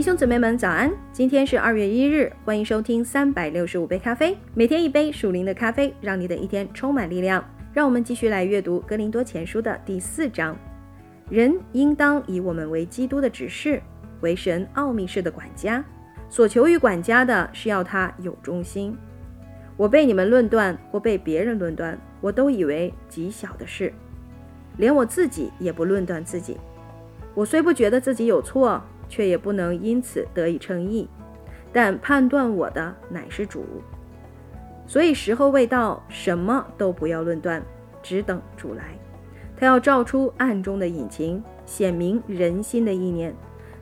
弟兄姊妹们，早安！今天是二月一日，欢迎收听三百六十五杯咖啡，每天一杯属灵的咖啡，让你的一天充满力量。让我们继续来阅读《格林多前书》的第四章。人应当以我们为基督的指示，为神奥秘式的管家。所求于管家的是要他有忠心。我被你们论断，或被别人论断，我都以为极小的事，连我自己也不论断自己。我虽不觉得自己有错，却也不能因此得以称义。但判断我的乃是主。所以时候未到，什么都不要论断，只等主来。他要照出暗中的隐情，显明人心的意念。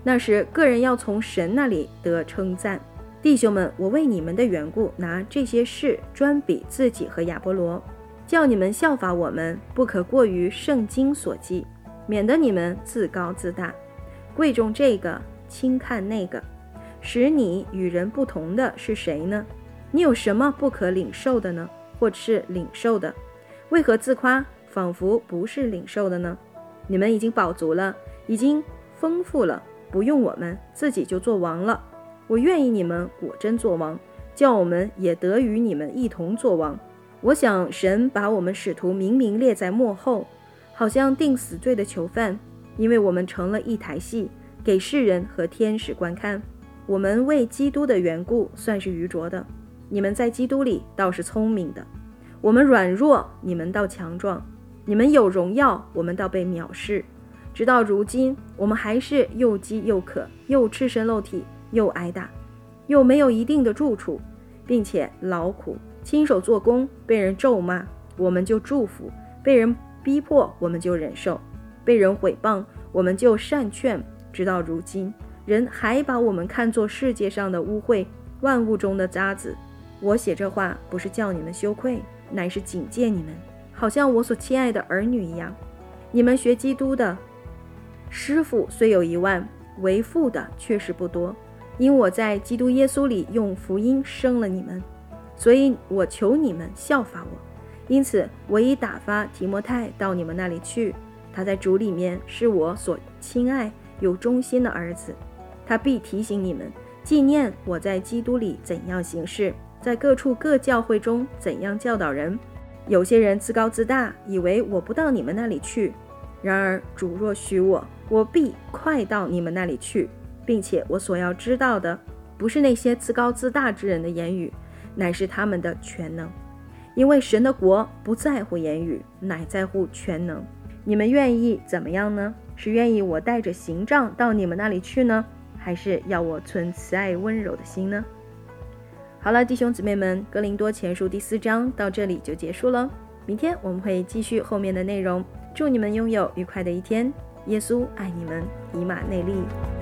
那时个人要从神那里得称赞。弟兄们，我为你们的缘故，拿这些事专比自己和亚波罗，叫你们效法我们，不可过于圣经所记，免得你们自高自大，贵重这个，轻看那个。使你与人不同的是谁呢？你有什么不可领受的呢？或是领受的，为何自夸，仿佛不是领受的呢？你们已经饱足了，已经丰富了，不用我们自己就做王了。我愿意你们果真做王，叫我们也得与你们一同做王。我想神把我们使徒明明列在幕后，好像定死罪的囚犯，因为我们成了一台戏，给世人和天使观看。我们为基督的缘故算是愚拙的。你们在基督里倒是聪明的，我们软弱，你们倒强壮；你们有荣耀，我们倒被藐视。直到如今，我们还是又饥又渴，又赤身露体，又挨打，又没有一定的住处，并且劳苦，亲手做工，被人咒骂，我们就祝福；被人逼迫，我们就忍受；被人毁谤，我们就善劝。直到如今，人还把我们看作世界上的污秽，万物中的渣子。我写这话不是叫你们羞愧，乃是警戒你们，好像我所亲爱的儿女一样。你们学基督的师傅虽有一万，为父的确实不多。因我在基督耶稣里用福音生了你们，所以我求你们效法我。因此，我已打发提摩太到你们那里去。他在主里面是我所亲爱、有忠心的儿子，他必提醒你们，纪念我在基督里怎样行事。在各处各教会中怎样教导人？有些人自高自大，以为我不到你们那里去。然而主若许我，我必快到你们那里去，并且我所要知道的，不是那些自高自大之人的言语，乃是他们的全能。因为神的国不在乎言语，乃在乎全能。你们愿意怎么样呢？是愿意我带着行杖到你们那里去呢，还是要我存慈爱温柔的心呢？好了，弟兄姊妹们，《格林多前书》第四章到这里就结束了。明天我们会继续后面的内容。祝你们拥有愉快的一天。耶稣爱你们，以马内利。